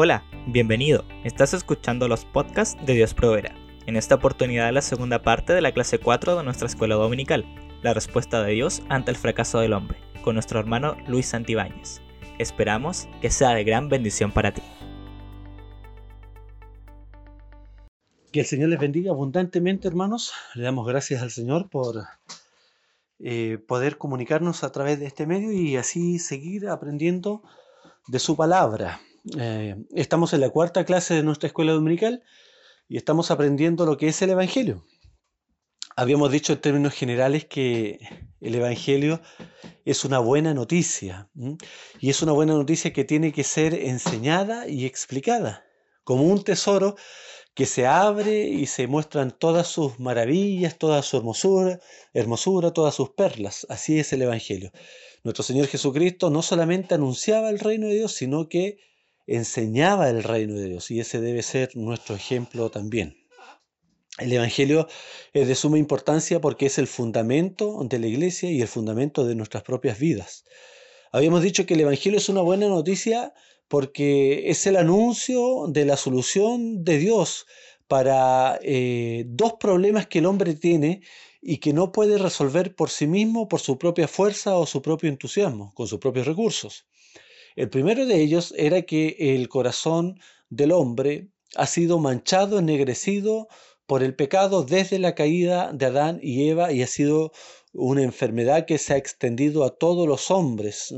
Hola, bienvenido. Estás escuchando los podcasts de Dios Proverá. En esta oportunidad la segunda parte de la clase 4 de nuestra escuela dominical, la respuesta de Dios ante el fracaso del hombre, con nuestro hermano Luis Santibáñez. Esperamos que sea de gran bendición para ti. Que el Señor les bendiga abundantemente, hermanos. Le damos gracias al Señor por eh, poder comunicarnos a través de este medio y así seguir aprendiendo de su palabra. Eh, estamos en la cuarta clase de nuestra escuela dominical y estamos aprendiendo lo que es el Evangelio. Habíamos dicho en términos generales que el Evangelio es una buena noticia y es una buena noticia que tiene que ser enseñada y explicada como un tesoro que se abre y se muestran todas sus maravillas, toda su hermosura, hermosura, todas sus perlas. Así es el Evangelio. Nuestro Señor Jesucristo no solamente anunciaba el reino de Dios, sino que enseñaba el reino de Dios y ese debe ser nuestro ejemplo también. El Evangelio es de suma importancia porque es el fundamento de la iglesia y el fundamento de nuestras propias vidas. Habíamos dicho que el Evangelio es una buena noticia porque es el anuncio de la solución de Dios para eh, dos problemas que el hombre tiene y que no puede resolver por sí mismo, por su propia fuerza o su propio entusiasmo, con sus propios recursos. El primero de ellos era que el corazón del hombre ha sido manchado, ennegrecido por el pecado desde la caída de Adán y Eva y ha sido una enfermedad que se ha extendido a todos los hombres,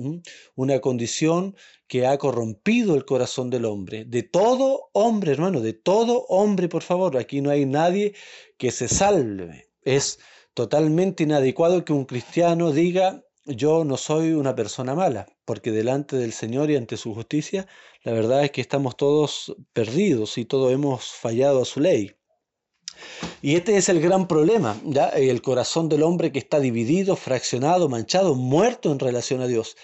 una condición que ha corrompido el corazón del hombre, de todo hombre, hermano, de todo hombre, por favor, aquí no hay nadie que se salve. Es totalmente inadecuado que un cristiano diga, yo no soy una persona mala, porque delante del Señor y ante su justicia, la verdad es que estamos todos perdidos y todos hemos fallado a su ley. Y este es el gran problema, ¿ya? el corazón del hombre que está dividido, fraccionado, manchado, muerto en relación a Dios.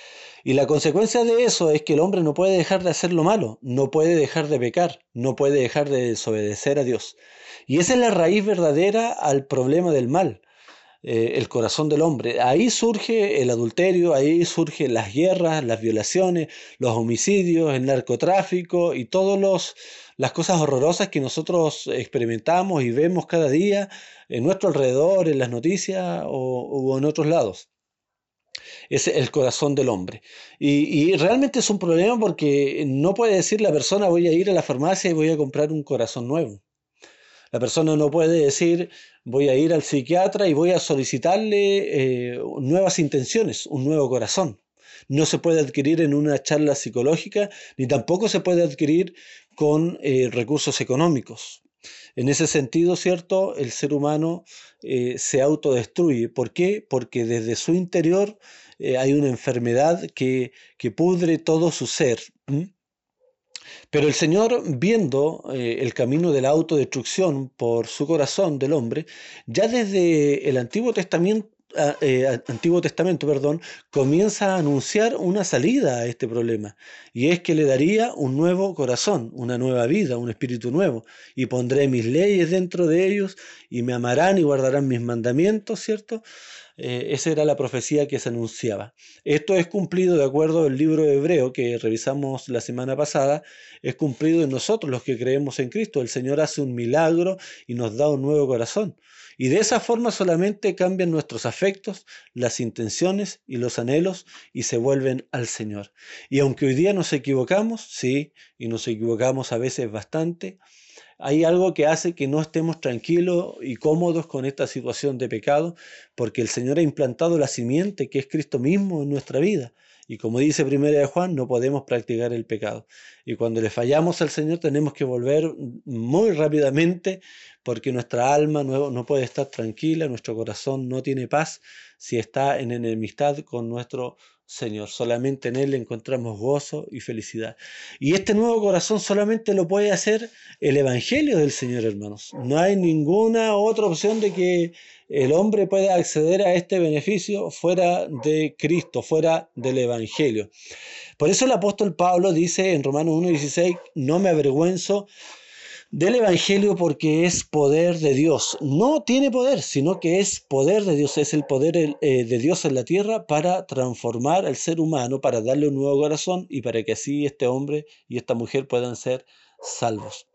Y la consecuencia de eso es que el hombre no puede dejar de hacer lo malo, no puede dejar de pecar, no puede dejar de desobedecer a Dios. Y esa es la raíz verdadera al problema del mal. Eh, el corazón del hombre. Ahí surge el adulterio, ahí surgen las guerras, las violaciones, los homicidios, el narcotráfico y todas las cosas horrorosas que nosotros experimentamos y vemos cada día en nuestro alrededor, en las noticias o, en otros lados. Es el corazón del hombre. Y, y, realmente es un problema porque no puede decir la persona voy a ir a la farmacia y voy a comprar un corazón nuevo. La persona no puede decir voy a ir al psiquiatra y voy a solicitarle eh, nuevas intenciones, un nuevo corazón. No se puede adquirir en una charla psicológica ni tampoco se puede adquirir con eh, recursos económicos. En ese sentido, ¿cierto? El ser humano eh, se autodestruye. ¿Por qué? Porque desde su interior hay una enfermedad que, que pudre todo su ser. Pero el Señor, viendo eh, el camino de la autodestrucción por su corazón del hombre, ya desde el Antiguo Testamento, ah, eh, Antiguo Testamento, perdón, comienza a anunciar una salida a este problema. Y es que le daría un nuevo corazón, una nueva vida, un espíritu nuevo. Y pondré mis leyes dentro de ellos y me amarán y guardarán mis mandamientos, ¿cierto? Eh, esa era la profecía que se anunciaba. Esto es cumplido de acuerdo al libro hebreo que revisamos la semana pasada, es cumplido en nosotros los que creemos en Cristo. El Señor hace un milagro y nos da un nuevo corazón. Y de esa forma solamente cambian nuestros afectos, las intenciones y los anhelos y se vuelven al Señor. Y aunque hoy día nos equivocamos, sí, y nos equivocamos a veces bastante, hay algo que hace que no estemos tranquilos y cómodos con esta situación de pecado, porque el Señor ha implantado la simiente que es Cristo mismo en nuestra vida. Y como dice primera de Juan, no podemos practicar el pecado. Y cuando le fallamos al Señor tenemos que volver muy rápidamente porque nuestra alma no, no puede estar tranquila, nuestro corazón no tiene paz si está en enemistad con nuestro Señor. Solamente en Él encontramos gozo y felicidad. Y este nuevo corazón solamente lo puede hacer el Evangelio del Señor, hermanos. No hay ninguna otra opción de que el hombre pueda acceder a este beneficio fuera de Cristo, fuera del Evangelio. Por eso el apóstol Pablo dice en Romanos 1.16, no me avergüenzo del Evangelio porque es poder de Dios. No tiene poder, sino que es poder de Dios, es el poder eh, de Dios en la tierra para transformar al ser humano, para darle un nuevo corazón y para que así este hombre y esta mujer puedan ser salvos.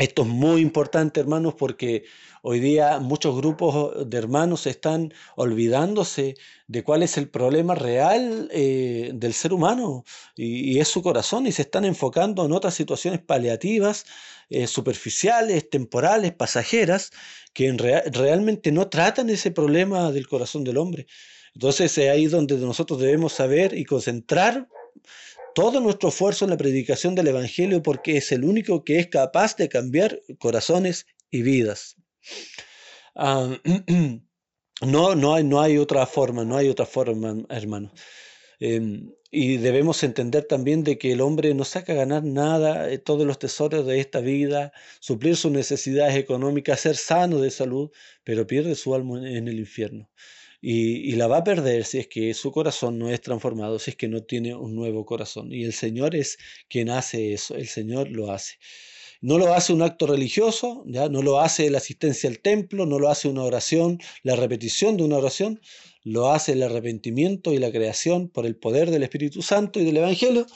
Esto es muy importante, hermanos, porque hoy día muchos grupos de hermanos están olvidándose de cuál es el problema real eh, del ser humano y, es su corazón y se están enfocando en otras situaciones paliativas, eh, superficiales, temporales, pasajeras, que realmente no tratan ese problema del corazón del hombre. Entonces es ahí donde nosotros debemos saber y concentrar todo nuestro esfuerzo en la predicación del Evangelio porque es el único que es capaz de cambiar corazones y vidas. Ah, no, no, hay, no hay otra forma, no hay otra forma, hermano. Em, y debemos entender también de que el hombre no saca ganar nada, eh, todos los tesoros de esta vida, suplir sus necesidades económicas, ser sano de salud, pero pierde su alma en el infierno y, la va a perder si es que su corazón no es transformado, si es que no tiene un nuevo corazón. Y el Señor es quien hace eso, el Señor lo hace. No lo hace un acto religioso, ¿ya? no lo hace la asistencia al templo, no lo hace una oración, la repetición de una oración, lo hace el arrepentimiento y la creación por el poder del Espíritu Santo y del Evangelio,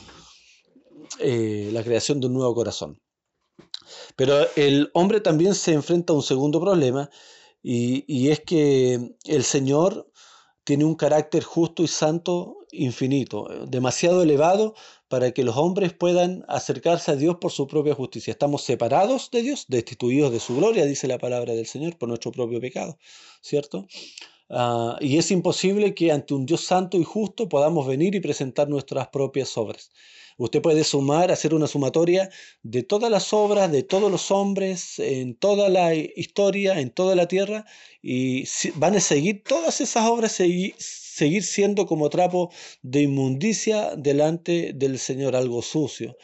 eh, la creación de un nuevo corazón. Pero el hombre también se enfrenta a un segundo problema y, es que el Señor tiene un carácter justo y santo infinito, demasiado elevado para que los hombres puedan acercarse a Dios por su propia justicia. Estamos separados de Dios, destituidos de su gloria, dice la palabra del Señor, por nuestro propio pecado, ¿cierto? Ah, y es imposible que ante un Dios santo y justo podamos venir y presentar nuestras propias obras. Usted puede sumar, hacer una sumatoria de todas las obras, de todos los hombres, en toda la historia, en toda la tierra, y van a seguir todas esas obras, seguir, siendo como trapo de inmundicia delante del Señor, algo sucio.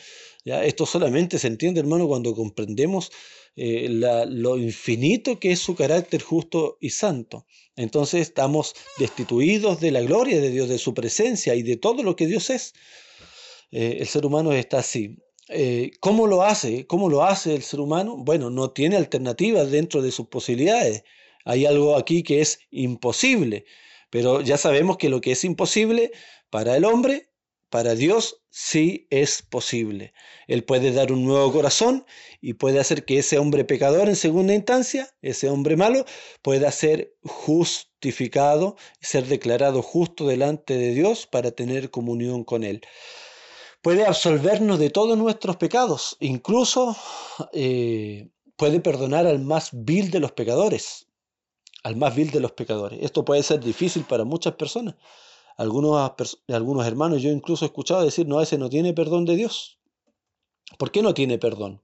Esto solamente se entiende, hermano, cuando comprendemos eh, lo infinito que es su carácter justo y santo. Entonces estamos destituidos de la gloria de Dios, de su presencia y de todo lo que Dios es. Eh, el ser humano está así. Eh, ¿Cómo lo hace? ¿Cómo lo hace el ser humano? Bueno, no tiene alternativas dentro de sus posibilidades. Hay algo aquí que es imposible, pero ya sabemos que lo que es imposible para el hombre, para Dios sí es posible. Él puede dar un nuevo corazón y puede hacer que ese hombre pecador en segunda instancia, ese hombre malo, pueda ser justificado, ser declarado justo delante de Dios para tener comunión con Él puede absolvernos de todos nuestros pecados, incluso eh, puede perdonar al más vil de los pecadores, al más vil de los pecadores. Esto puede ser difícil para muchas personas. Algunos, algunos hermanos yo incluso he escuchado decir, no, ese no tiene perdón de Dios. ¿Por qué no tiene perdón?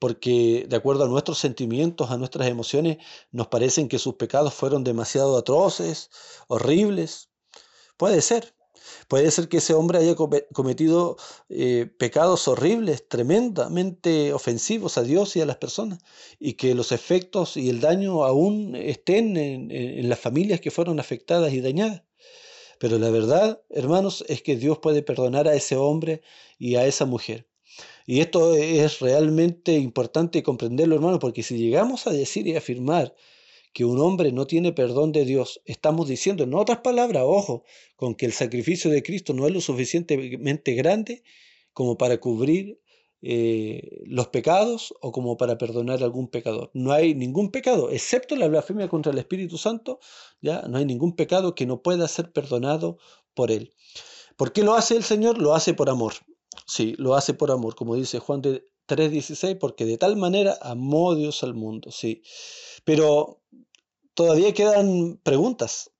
Porque de acuerdo a nuestros sentimientos, a nuestras emociones, nos parecen que sus pecados fueron demasiado atroces, horribles. Puede ser, Puede ser que ese hombre haya cometido eh, pecados horribles, tremendamente ofensivos a Dios y a las personas, y que los efectos y el daño aún estén en, las familias que fueron afectadas y dañadas. Pero la verdad, hermanos, es que Dios puede perdonar a ese hombre y a esa mujer. Y esto es realmente importante comprenderlo, hermanos, porque si llegamos a decir y afirmar que un hombre no tiene perdón de Dios, estamos diciendo, en otras palabras, ojo, con que el sacrificio de Cristo no es lo suficientemente grande como para cubrir eh, los pecados o como para perdonar a algún pecador. No hay ningún pecado, excepto la blasfemia contra el Espíritu Santo, ya no hay ningún pecado que no pueda ser perdonado por él. ¿Por qué lo hace el Señor? Lo hace por amor. Sí, lo hace por amor, como dice Juan de 3:16, porque de tal manera amó Dios al mundo, sí. Pero todavía quedan preguntas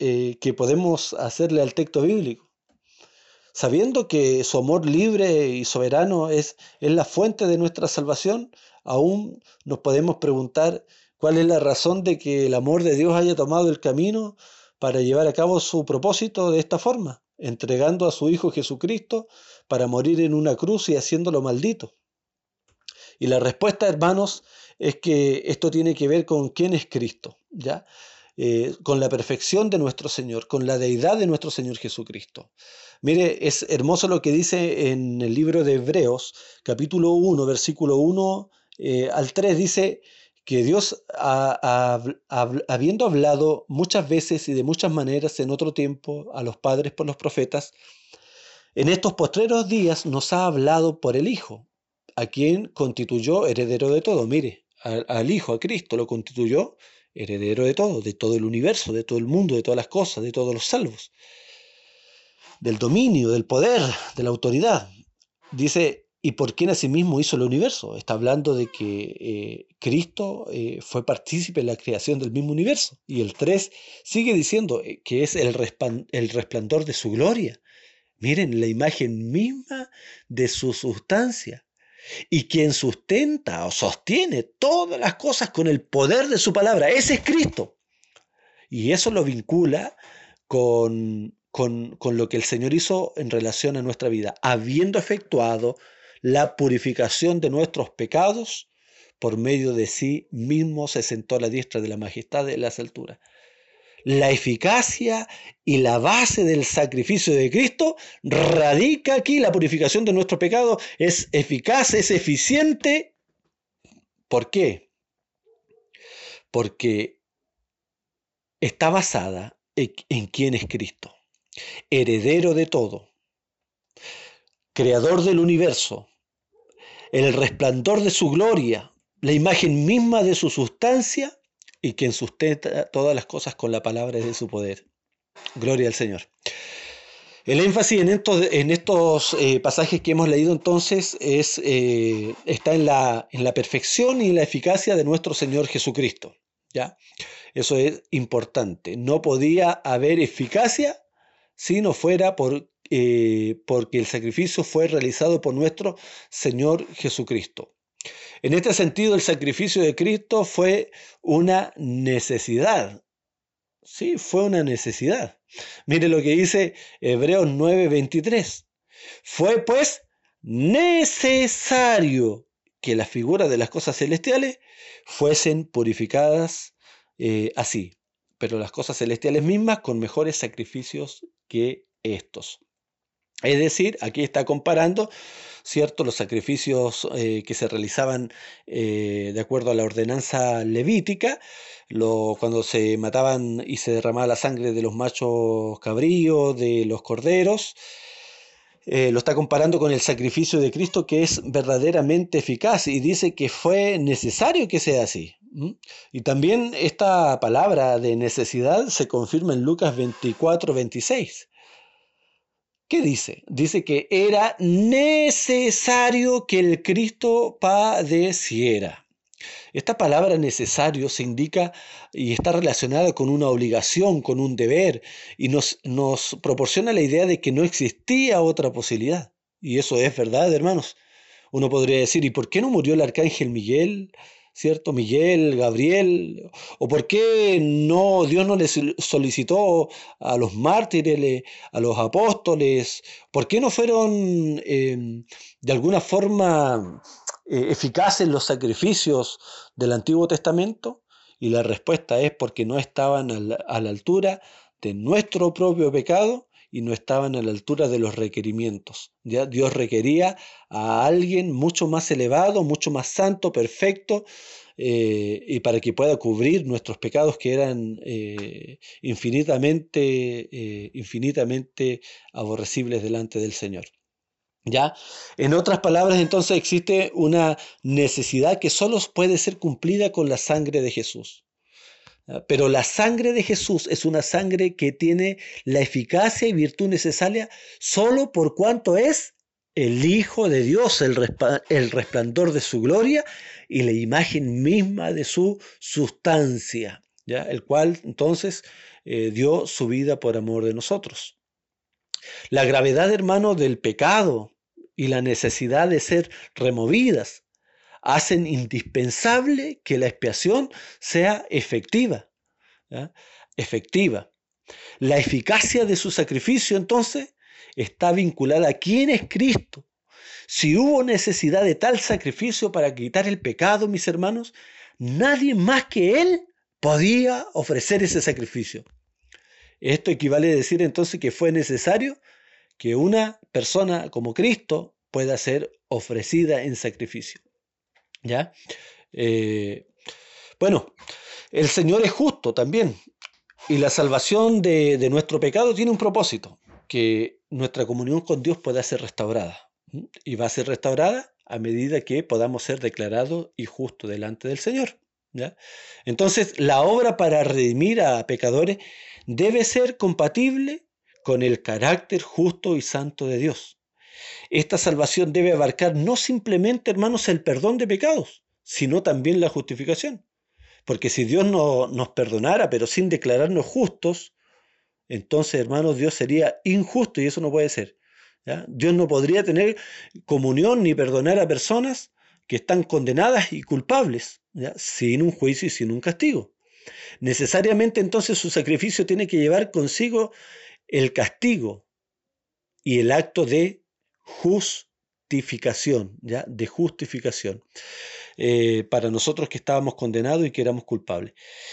eh, que podemos hacerle al texto bíblico. Sabiendo que su amor libre y soberano es, es la fuente de nuestra salvación, aún nos podemos preguntar cuál es la razón de que el amor de Dios haya tomado el camino para llevar a cabo su propósito de esta forma, entregando a su Hijo Jesucristo para morir en una cruz y haciéndolo maldito. Y la respuesta, hermanos, es que esto tiene que ver con quién es Cristo, ¿ya? Eh, con la perfección de nuestro Señor, con la deidad de nuestro Señor Jesucristo. Mire, es hermoso lo que dice en el libro de Hebreos, capítulo 1, versículo 1 eh, al 3 dice que Dios, habiendo hablado muchas veces y de muchas maneras en otro tiempo a los padres por los profetas, en estos postreros días nos ha hablado por el Hijo, a quien constituyó heredero de todo. Mire, al Hijo, a Cristo, lo constituyó heredero de todo, de todo el universo, de todo el mundo, de todas las cosas, de todos los salvos, del dominio, del poder, de la autoridad. Dice, y por quién asimismo hizo el universo. Está hablando de que eh, Cristo eh, fue partícipe en la creación del mismo universo. Y el 3 sigue diciendo eh, que es el, el resplandor de su gloria. Miren, la imagen misma de su sustancia y quien sustenta o sostiene todas las cosas con el poder de su palabra. Ese es Cristo. Y eso lo vincula con, con, lo que el Señor hizo en relación a nuestra vida, habiendo efectuado la purificación de nuestros pecados, por medio de sí mismo se sentó a la diestra de la majestad de las alturas la eficacia y la base del sacrificio de Cristo radica aquí. La purificación de nuestro pecado es eficaz, es eficiente. ¿Por qué? Porque está basada en, quién es Cristo, heredero de todo, creador del universo, el resplandor de su gloria, la imagen misma de su sustancia y quien sustenta todas las cosas con la palabra de su poder. Gloria al Señor. El énfasis en estos, en estos eh, pasajes que hemos leído entonces es, eh, está en la, en la perfección y la eficacia de nuestro Señor Jesucristo. ¿ya? Eso es importante. No podía haber eficacia si no fuera por, eh, porque el sacrificio fue realizado por nuestro Señor Jesucristo. En este sentido, el sacrificio de Cristo fue una necesidad. Sí, fue una necesidad. Mire lo que dice Hebreos 9:23. Fue pues necesario que las figuras de las cosas celestiales fuesen purificadas eh, así, pero las cosas celestiales mismas con mejores sacrificios que estos. Es decir, aquí está comparando ¿cierto? Los sacrificios eh, que se realizaban eh, de acuerdo a la ordenanza levítica, cuando se mataban y se derramaba la sangre de los machos cabríos, de los corderos, eh, lo está comparando con el sacrificio de Cristo que es verdaderamente eficaz y dice que fue necesario que sea así. Y también esta palabra de necesidad se confirma en Lucas 24, 26. ¿Qué dice? Dice que era necesario que el Cristo padeciera. Esta palabra necesario se indica y está relacionada con una obligación, con un deber, y nos, nos proporciona la idea de que no existía otra posibilidad. Y eso es verdad, hermanos. Uno podría decir, ¿y por qué no murió el arcángel Miguel? ¿Cierto? Miguel, Gabriel, o por qué no Dios no le solicitó a los mártires, a los apóstoles, por qué no fueron em, de alguna forma eh, eficaces los sacrificios del Antiguo Testamento? Y la respuesta es porque no estaban a la altura de nuestro propio pecado y no estaban a la altura de los requerimientos. ¿ya? Dios requería a alguien mucho más elevado, mucho más santo, perfecto, eh, y para que pueda cubrir nuestros pecados que eran eh, infinitamente, eh, infinitamente aborrecibles delante del Señor. ¿Ya? En otras palabras, entonces existe una necesidad que solo puede ser cumplida con la sangre de Jesús. Pero la sangre de Jesús es una sangre que tiene la eficacia y virtud necesaria solo por cuanto es el Hijo de Dios, el, resplandor de su gloria y la imagen misma de su sustancia, ¿ya? el cual entonces eh, dio su vida por amor de nosotros. La gravedad, hermano, del pecado y la necesidad de ser removidas hacen indispensable que la expiación sea efectiva. Efectiva. La eficacia de su sacrificio entonces está vinculada a quién es Cristo. Si hubo necesidad de tal sacrificio para quitar el pecado, mis hermanos, nadie más que Él podía ofrecer ese sacrificio. Esto equivale a decir entonces que fue necesario que una persona como Cristo pueda ser ofrecida en sacrificio. ¿Ya? Eh, bueno, el Señor es justo también. Y la salvación de, de, nuestro pecado tiene un propósito, que nuestra comunión con Dios pueda ser restaurada. Y va a ser restaurada a medida que podamos ser declarados y justos delante del Señor. ¿ya? Entonces, la obra para redimir a pecadores debe ser compatible con el carácter justo y santo de Dios. Esta salvación debe abarcar no simplemente, hermanos, el perdón de pecados, sino también la justificación. Porque si Dios no, nos perdonara, pero sin declararnos justos, entonces, hermanos, Dios sería injusto y eso no puede ser. Dios no podría tener comunión ni perdonar a personas que están condenadas y culpables, sin un juicio y sin un castigo. Necesariamente entonces su sacrificio tiene que llevar consigo el castigo y el acto de justificación, ¿ya? de justificación. Eh, para nosotros que estábamos condenados y que éramos culpables.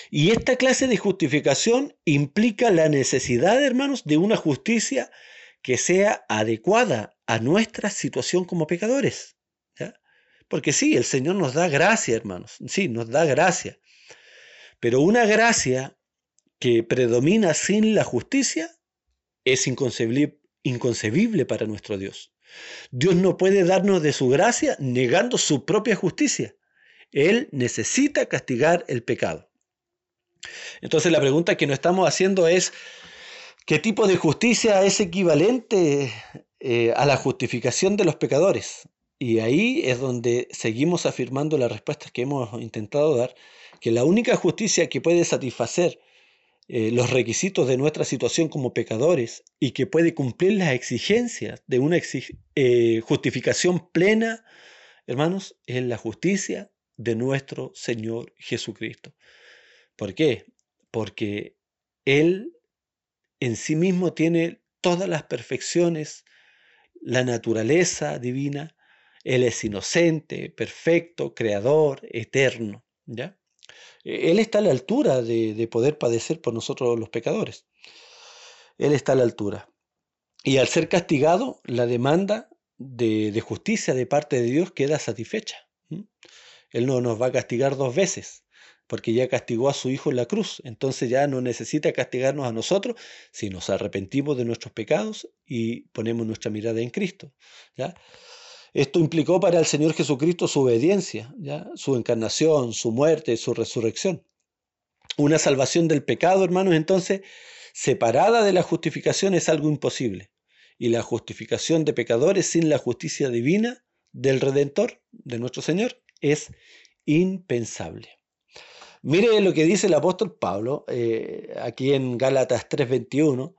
Y esta clase de justificación implica la necesidad, hermanos, de una justicia que sea adecuada a nuestra situación como pecadores. Porque sí, el Señor nos da gracia, hermanos, sí, nos da gracia. Pero una gracia que predomina sin la justicia es inconcebible, inconcebible para nuestro Dios. Dios no puede darnos de su gracia negando su propia justicia. Él necesita castigar el pecado. Entonces la pregunta que nos estamos haciendo es, ¿Qué tipo de justicia es equivalente eh, a la justificación de los pecadores? Y ahí es donde seguimos afirmando las respuestas que hemos intentado dar, que la única justicia que puede satisfacer eh, los requisitos de nuestra situación como pecadores y que puede cumplir las exigencias de una eh, justificación plena, hermanos, es la justicia de nuestro Señor Jesucristo. ¿Por qué? Porque Él en sí mismo tiene todas las perfecciones, la naturaleza divina, Él es inocente, perfecto, creador, eterno. ¿ya? E-, él está a la altura de, poder padecer por nosotros los pecadores. Él está a la altura. Y al ser castigado, la demanda de, justicia de parte de Dios queda satisfecha. Él no nos va a castigar dos veces porque ya castigó a su Hijo en la cruz. Entonces ya no necesita castigarnos a nosotros si nos arrepentimos de nuestros pecados y ponemos nuestra mirada en Cristo. ¿ya? Esto implicó para el Señor Jesucristo su obediencia, su encarnación, su muerte, su resurrección. Una salvación del pecado, hermanos, entonces, separada de la justificación es algo imposible. Y la justificación de pecadores sin la justicia divina del Redentor, de nuestro Señor, es impensable. Mire lo que dice el apóstol Pablo eh, aquí en Gálatas 3:21.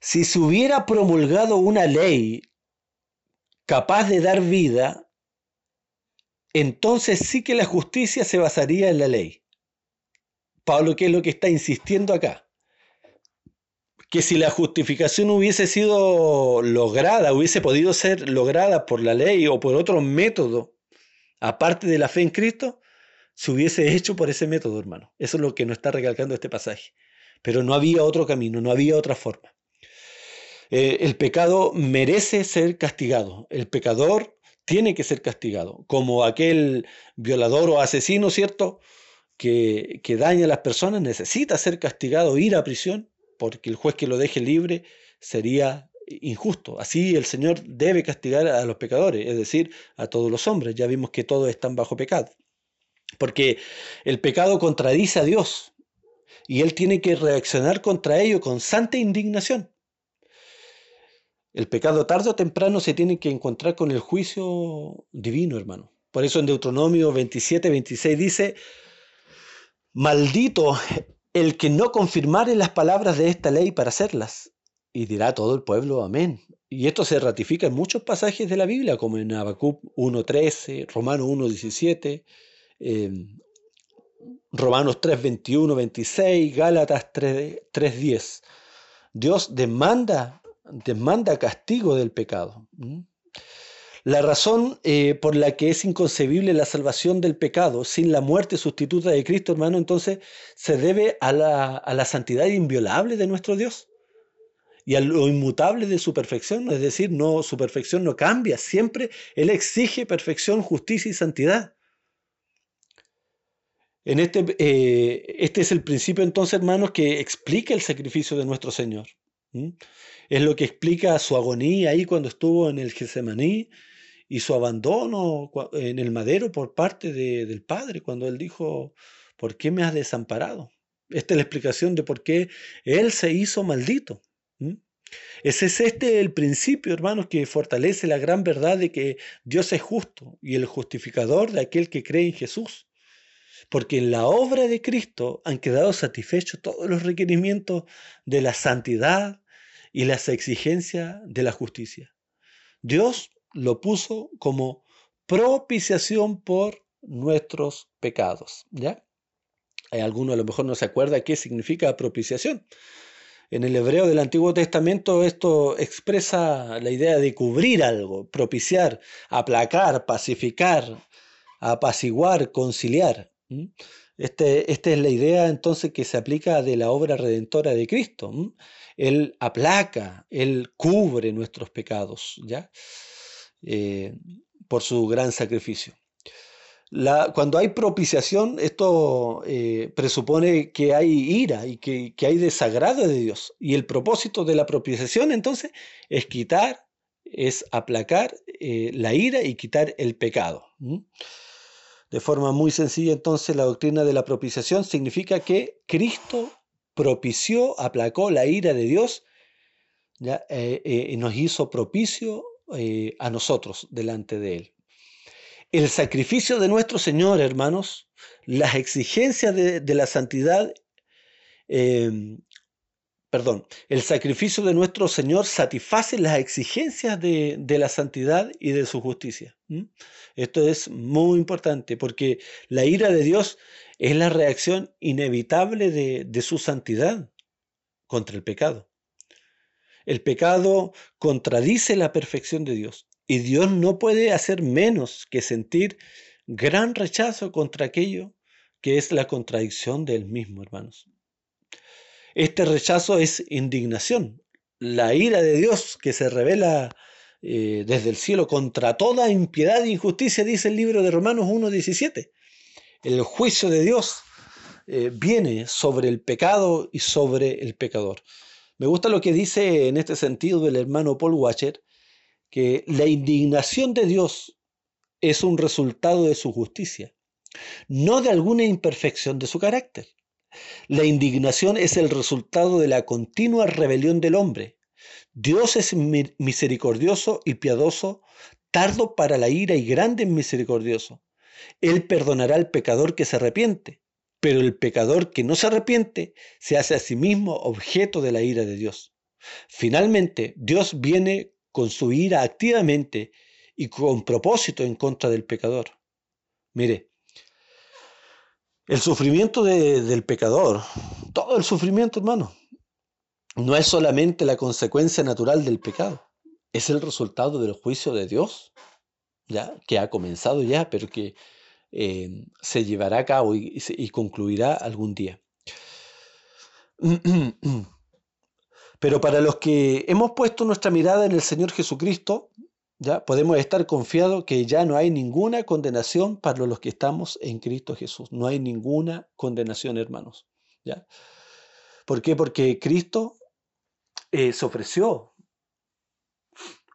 Si se hubiera promulgado una ley capaz de dar vida, entonces sí que la justicia se basaría en la ley. Pablo, ¿qué es lo que está insistiendo acá? Que si la justificación hubiese sido lograda, hubiese podido ser lograda por la ley o por otro método, aparte de la fe en Cristo, se hubiese hecho por ese método, hermano. Eso es lo que nos está recalcando este pasaje. Pero no había otro camino, no había otra forma. Eh, el pecado merece ser castigado. El pecador tiene que ser castigado. Como aquel violador o asesino, ¿cierto? Que, que daña a las personas, necesita ser castigado, ir a prisión, porque el juez que lo deje libre sería injusto. Así el Señor debe castigar a los pecadores, es decir, a todos los hombres. Ya vimos que todos están bajo pecado. Porque el pecado contradice a Dios y Él tiene que reaccionar contra ello con santa indignación. El pecado tarde o temprano se tiene que encontrar con el juicio divino, hermano. Por eso en Deuteronomio 27, 26 dice, maldito el que no confirmare las palabras de esta ley para hacerlas. Y dirá todo el pueblo, amén. Y esto se ratifica en muchos pasajes de la Biblia, como en Habacuc 1.13, Romano 1.17, Em, Romanos 3, 21, 26, Gálatas 3, 10. Dios demanda, demanda castigo del pecado. La razón eh, por la que es inconcebible la salvación del pecado sin la muerte sustituta de Cristo, hermano, entonces se debe a la, a la santidad inviolable de nuestro Dios y a lo inmutable de su perfección, es decir, no, su perfección no cambia, siempre Él exige perfección, justicia y santidad. En este, eh, este es el principio entonces, hermanos, que explica el sacrificio de nuestro Señor. Es lo que explica su agonía ahí cuando estuvo en el Getsemaní y su abandono en el madero por parte del Padre, cuando él dijo, ¿por qué me has desamparado? Esta es la explicación de por qué él se hizo maldito. Ese es este el principio, hermanos, que fortalece la gran verdad de que Dios es justo y el justificador de aquel que cree en Jesús. Porque en la obra de Cristo han quedado satisfechos todos los requerimientos de la santidad y las exigencias de la justicia. Dios lo puso como propiciación por nuestros pecados. ¿Ya? Hay alguno a lo mejor no se acuerda qué significa propiciación. En el hebreo del Antiguo Testamento esto expresa la idea de cubrir algo, propiciar, aplacar, pacificar, apaciguar, conciliar. Este, esta es la idea entonces que se aplica de la obra redentora de Cristo. Él aplaca, Él cubre nuestros pecados, ¿ya? Eh, por su gran sacrificio cuando hay propiciación, esto eh, presupone que hay ira y que, hay desagrado de Dios. Y el propósito de la propiciación entonces es quitar, es aplacar eh, la ira y quitar el pecado. De forma muy sencilla, entonces, la doctrina de la propiciación significa que Cristo propició, aplacó la ira de Dios eh, y nos hizo propicio a nosotros delante de Él. El sacrificio de nuestro Señor, hermanos, las exigencias de, la santidad, em, perdón, el sacrificio de nuestro Señor satisface las exigencias de, la santidad y de su justicia. Esto es muy importante porque la ira de Dios es la reacción inevitable de, su santidad contra el pecado. El pecado contradice la perfección de Dios. Y Dios no puede hacer menos que sentir gran rechazo contra aquello que es la contradicción del mismo, hermanos. Este rechazo es indignación, la ira de Dios que se revela eh, desde el cielo contra toda impiedad e injusticia, dice el libro de Romanos 1.17. El juicio de Dios eh, viene sobre el pecado y sobre el pecador. Me gusta lo que dice en este sentido el hermano Paul Watcher, que la indignación de Dios es un resultado de su justicia, no de alguna imperfección de su carácter. La indignación es el resultado de la continua rebelión del hombre. Dios es misericordioso y piadoso, tardo para la ira y grande en misericordioso. Él perdonará al pecador que se arrepiente, pero el pecador que no se arrepiente se hace a sí mismo objeto de la ira de Dios. Finalmente, Dios viene con su ira activamente y con propósito en contra del pecador. Mire, el sufrimiento del pecador, todo el sufrimiento, hermano, no es solamente la consecuencia natural del pecado, es el resultado del juicio de Dios, ya que ha comenzado ya, pero que eh, se llevará a cabo y, y concluirá algún día. Pero para los que hemos puesto nuestra mirada en el Señor Jesucristo, ya podemos estar confiados que ya no hay ninguna condenación para los que estamos en Cristo Jesús. No hay ninguna condenación, hermanos. ¿ya? ¿Por qué? Porque Cristo eh, se ofreció.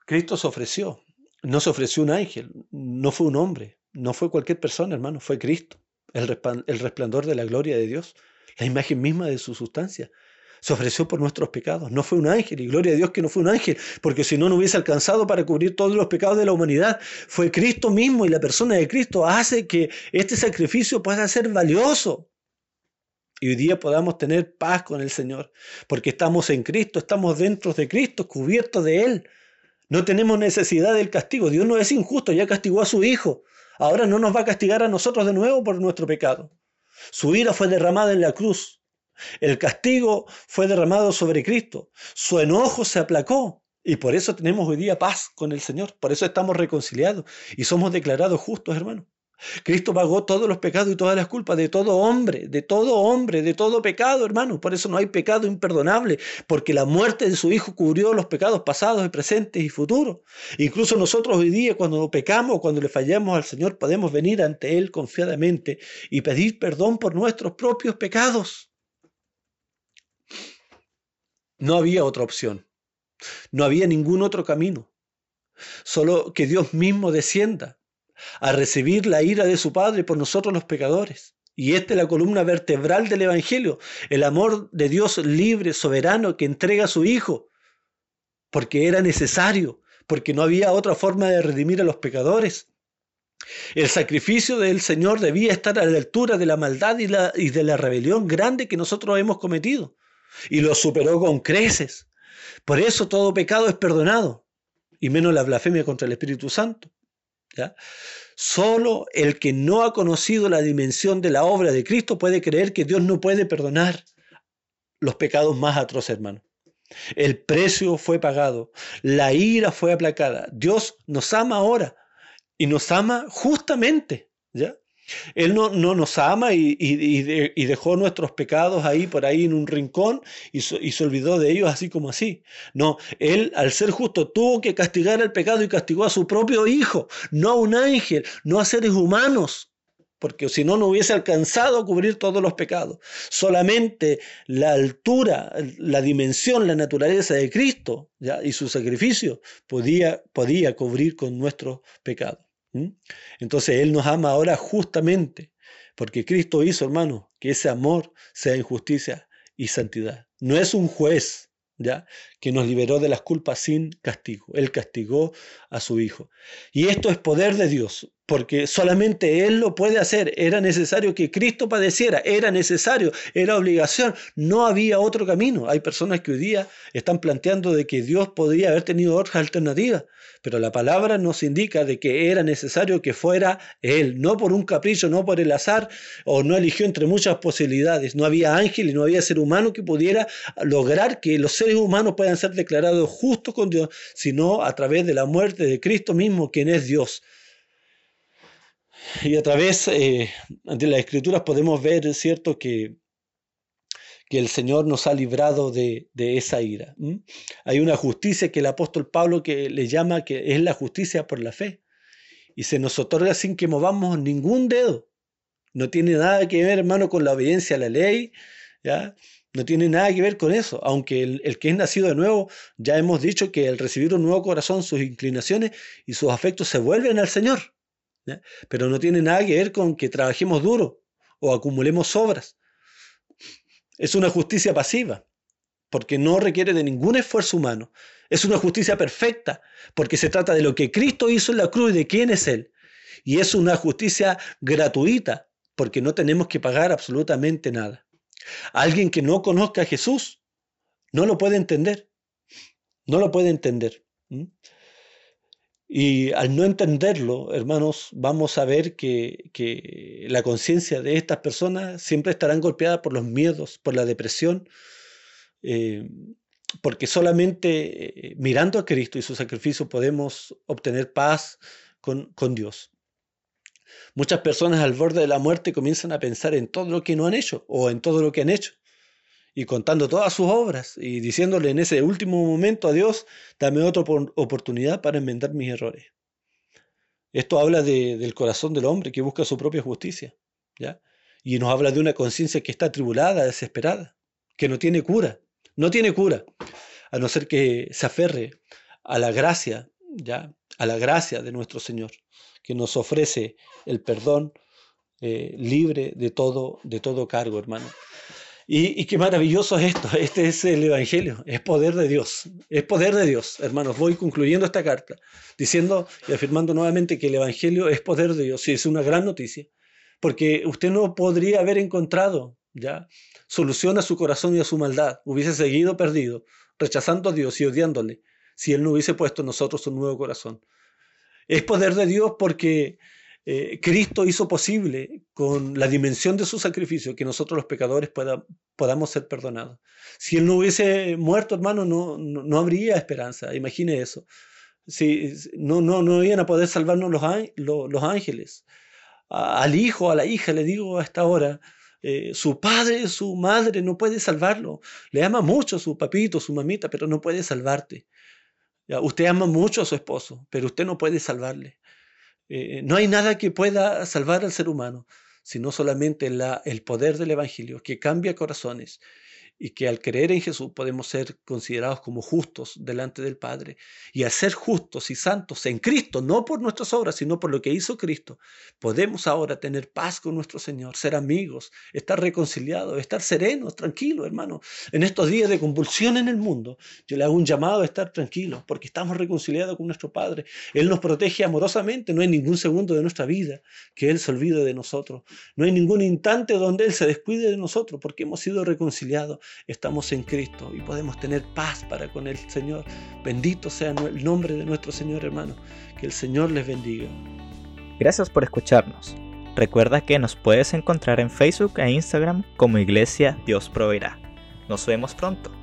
Cristo se ofreció. No se ofreció un ángel, no fue un hombre, no fue cualquier persona, hermano, fue Cristo, el resplandor de la gloria de Dios, la imagen misma de su sustancia se ofreció por nuestros pecados. No fue un ángel, y gloria a Dios que no fue un ángel, porque si no, no hubiese alcanzado para cubrir todos los pecados de la humanidad. Fue Cristo mismo y la persona de Cristo hace que este sacrificio pueda ser valioso. Y hoy día podamos tener paz con el Señor, porque estamos en Cristo, estamos dentro de Cristo, cubiertos de Él. No tenemos necesidad del castigo. Dios no es injusto, ya castigó a su Hijo. Ahora no nos va a castigar a nosotros de nuevo por nuestro pecado. Su ira fue derramada en la cruz el castigo fue derramado sobre Cristo. Su enojo se aplacó. Y por eso tenemos hoy día paz con el Señor. Por eso estamos reconciliados y somos declarados justos, hermanos. Cristo pagó todos los pecados y todas las culpas de todo hombre, de todo hombre, de todo pecado, hermano. Por eso no hay pecado imperdonable, porque la muerte de su Hijo cubrió los pecados pasados, presentes y futuros. Incluso nosotros hoy día, cuando pecamos, cuando le fallamos al Señor, podemos venir ante Él confiadamente y pedir perdón por nuestros propios pecados. No había otra opción. No había ningún otro camino. Solo que Dios mismo descienda a recibir la ira de su Padre por nosotros los pecadores. Y esta es la columna vertebral del Evangelio, el amor de Dios libre, soberano, que entrega a su Hijo, porque era necesario, porque no había otra forma de redimir a los pecadores. El sacrificio del Señor debía estar a la altura de la maldad y, y de la rebelión grande que nosotros hemos cometido, y lo superó con creces. Por eso todo pecado es perdonado, y menos la blasfemia contra el Espíritu Santo. Solo el que no ha conocido la dimensión de la obra de Cristo puede creer que Dios no puede perdonar los pecados más atroces, hermano. El precio fue pagado, la ira fue aplacada. Dios nos ama ahora y nos ama justamente, ¿ya? Él no, nos ama y, dejó nuestros pecados ahí por ahí en un rincón y, se olvidó de ellos así como así. No, Él al ser justo tuvo que castigar el pecado y castigó a su propio Hijo, no a un ángel, no a seres humanos, porque si no, no hubiese alcanzado a cubrir todos los pecados. Solamente la altura, la dimensión, la naturaleza de Cristo ¿ya? y su sacrificio podía, podía cubrir con nuestros pecados. Entonces Él nos ama ahora justamente porque Cristo hizo, hermano, que ese amor sea en justicia y santidad. No es un juez, ¿ya? Que nos liberó de las culpas sin castigo. Él castigó a su Hijo. Y esto es poder de Dios porque solamente Él lo puede hacer. Era necesario que Cristo padeciera, era necesario, era obligación, no había otro camino. Hay personas que hoy día están planteando de que Dios podría haber tenido otras alternativas, pero la palabra nos indica de que era necesario que fuera Él, no por un capricho, no por el azar, o no eligió entre muchas posibilidades. No había ángel y no había ser humano que pudiera lograr que los seres humanos puedan ser declarados justos con Dios, sino a través de la muerte de Cristo mismo, quien es Dios. Y a través de las escrituras podemos ver, ¿cierto?, que, que el Señor nos ha librado de, esa ira. Hay una justicia que el apóstol Pablo que le llama que es la justicia por la fe. Y se nos otorga sin que movamos ningún dedo. No tiene nada que ver, hermano, con la obediencia a la ley, ¿ya? No tiene nada que ver con eso, aunque el, el, que es nacido de nuevo, ya hemos dicho que al recibir un nuevo corazón, sus inclinaciones y sus afectos se vuelven al Señor. Pero no tiene nada que ver con que trabajemos duro o acumulemos obras. Es una justicia pasiva, porque no requiere de ningún esfuerzo humano. Es una justicia perfecta, porque se trata de lo que Cristo hizo en la cruz y de quién es Él. Y es una justicia gratuita, porque no tenemos que pagar absolutamente nada. Alguien que no conozca a Jesús no lo puede entender. No lo puede entender. Y al no entenderlo, hermanos, vamos a ver que, la conciencia de estas personas siempre estarán golpeadas por los miedos, por la depresión, eh, porque solamente eh, mirando a Cristo y su sacrificio podemos obtener paz con, con Dios. Muchas personas al borde de la muerte comienzan a pensar en todo lo que no han hecho o en todo lo que han hecho y contando todas sus obras y diciéndole en ese último momento a Dios, dame otra oportunidad para enmendar mis errores. Esto habla del corazón del hombre que busca su propia justicia, ¿ya? Y nos habla de una conciencia que está tribulada, desesperada, que no tiene cura, no tiene cura, a no ser que se aferre a la gracia, ¿ya? A la gracia de nuestro Señor, que nos ofrece el perdón eh, libre de todo, de todo cargo, hermano. Y, qué maravilloso es esto. Este es el Evangelio. Es poder de Dios. Es poder de Dios. Hermanos, voy concluyendo esta carta diciendo y afirmando nuevamente que el Evangelio es poder de Dios. Y es una gran noticia. Porque usted no podría haber encontrado ya solución a su corazón y a su maldad. Hubiese seguido perdido, rechazando a Dios y odiándole, si Él no hubiese puesto en nosotros un nuevo corazón. Es poder de Dios porque eh, Cristo hizo posible con la dimensión de su sacrificio que nosotros los pecadores podamos ser perdonados. Si Él no hubiese muerto, hermano, no, no, habría esperanza. Imagine eso. Si, no, no, no iban a poder salvarnos los, los, ángeles. al hijo, a la hija, le digo a esta hora, eh, su padre, su madre no puede salvarlo. Le ama mucho su papito, su mamita, pero no puede salvarte. Usted ama mucho a su esposo, pero usted no puede salvarle. Eh, no hay nada que pueda salvar al ser humano, sino solamente la, el poder del Evangelio, que cambia corazones, y que al creer en Jesús podemos ser considerados como justos delante del Padre. Y al ser justos y santos en Cristo, no por nuestras obras, sino por lo que hizo Cristo, podemos ahora tener paz con nuestro Señor, ser amigos, estar reconciliados, estar serenos, tranquilos, hermano. En estos días de convulsión en el mundo, yo le hago un llamado a estar tranquilos, porque estamos reconciliados con nuestro Padre. Él nos protege amorosamente, no hay ningún segundo de nuestra vida que Él se olvide de nosotros. No hay ningún instante donde Él se descuide de nosotros, porque hemos sido reconciliados estamos en Cristo y podemos tener paz para con el Señor. Bendito sea el nombre de nuestro Señor hermano. Que el Señor les bendiga. Gracias por escucharnos. Recuerda que nos puedes encontrar en Facebook e Instagram como Iglesia Dios Proveerá. Nos vemos pronto.